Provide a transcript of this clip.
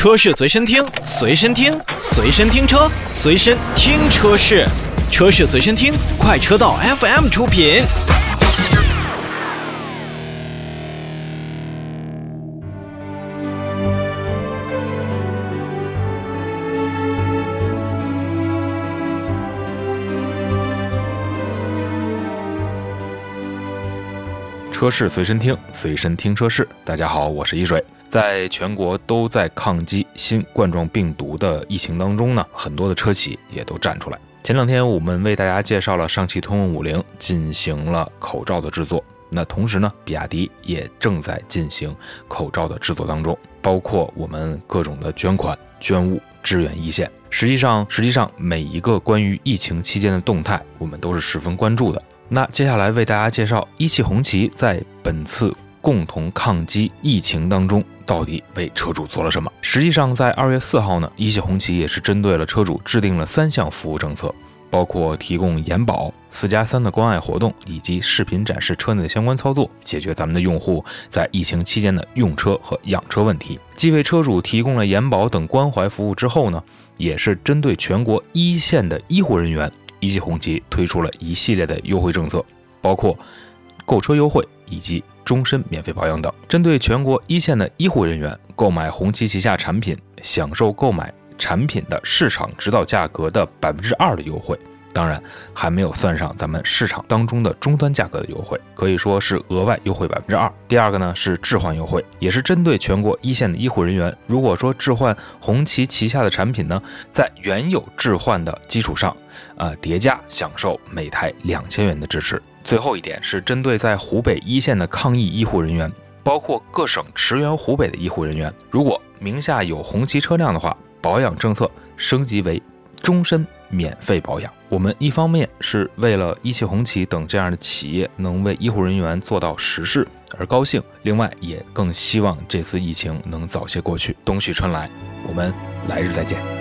车市随身听，随身听，随身听车，随身听车市，车市随身听，快车道 FM 出品。车市随身听，随身听车市。大家好，我是一水。在全国都在抗击新冠状病毒的疫情当中呢，很多的车企也都站出来。前两天我们为大家介绍了上汽通用五菱进行了口罩的制作，那同时呢，比亚迪也正在进行口罩的制作当中，包括我们各种的捐款捐物支援一线。实际上，实际上每一个关于疫情期间的动态，我们都是十分关注的。那接下来为大家介绍一汽红旗在本次共同抗击疫情当中到底为车主做了什么。实际上，在二月四号呢，一汽红旗也是针对了车主制定了三项服务政策，包括提供延保、四加三的关爱活动，以及视频展示车内的相关操作，解决咱们的用户在疫情期间的用车和养车问题。既为车主提供了延保等关怀服务之后呢，也是针对全国一线的医护人员。一汽红旗推出了一系列的优惠政策，包括购车优惠以及终身免费保养等。针对全国一线的医护人员购买红旗旗下产品，享受购买产品的市场指导价格的百分之二的优惠。当然，还没有算上咱们市场当中的终端价格的优惠，可以说是额外优惠百分之二。第二个呢是置换优惠，也是针对全国一线的医护人员，如果说置换红旗旗下的产品呢，在原有置换的基础上，呃叠加享受每台两千元的支持。最后一点是针对在湖北一线的抗疫医护人员，包括各省驰援湖北的医护人员，如果名下有红旗车辆的话，保养政策升级为终身。免费保养，我们一方面是为了一汽红旗等这样的企业能为医护人员做到实事而高兴，另外也更希望这次疫情能早些过去，冬去春来，我们来日再见。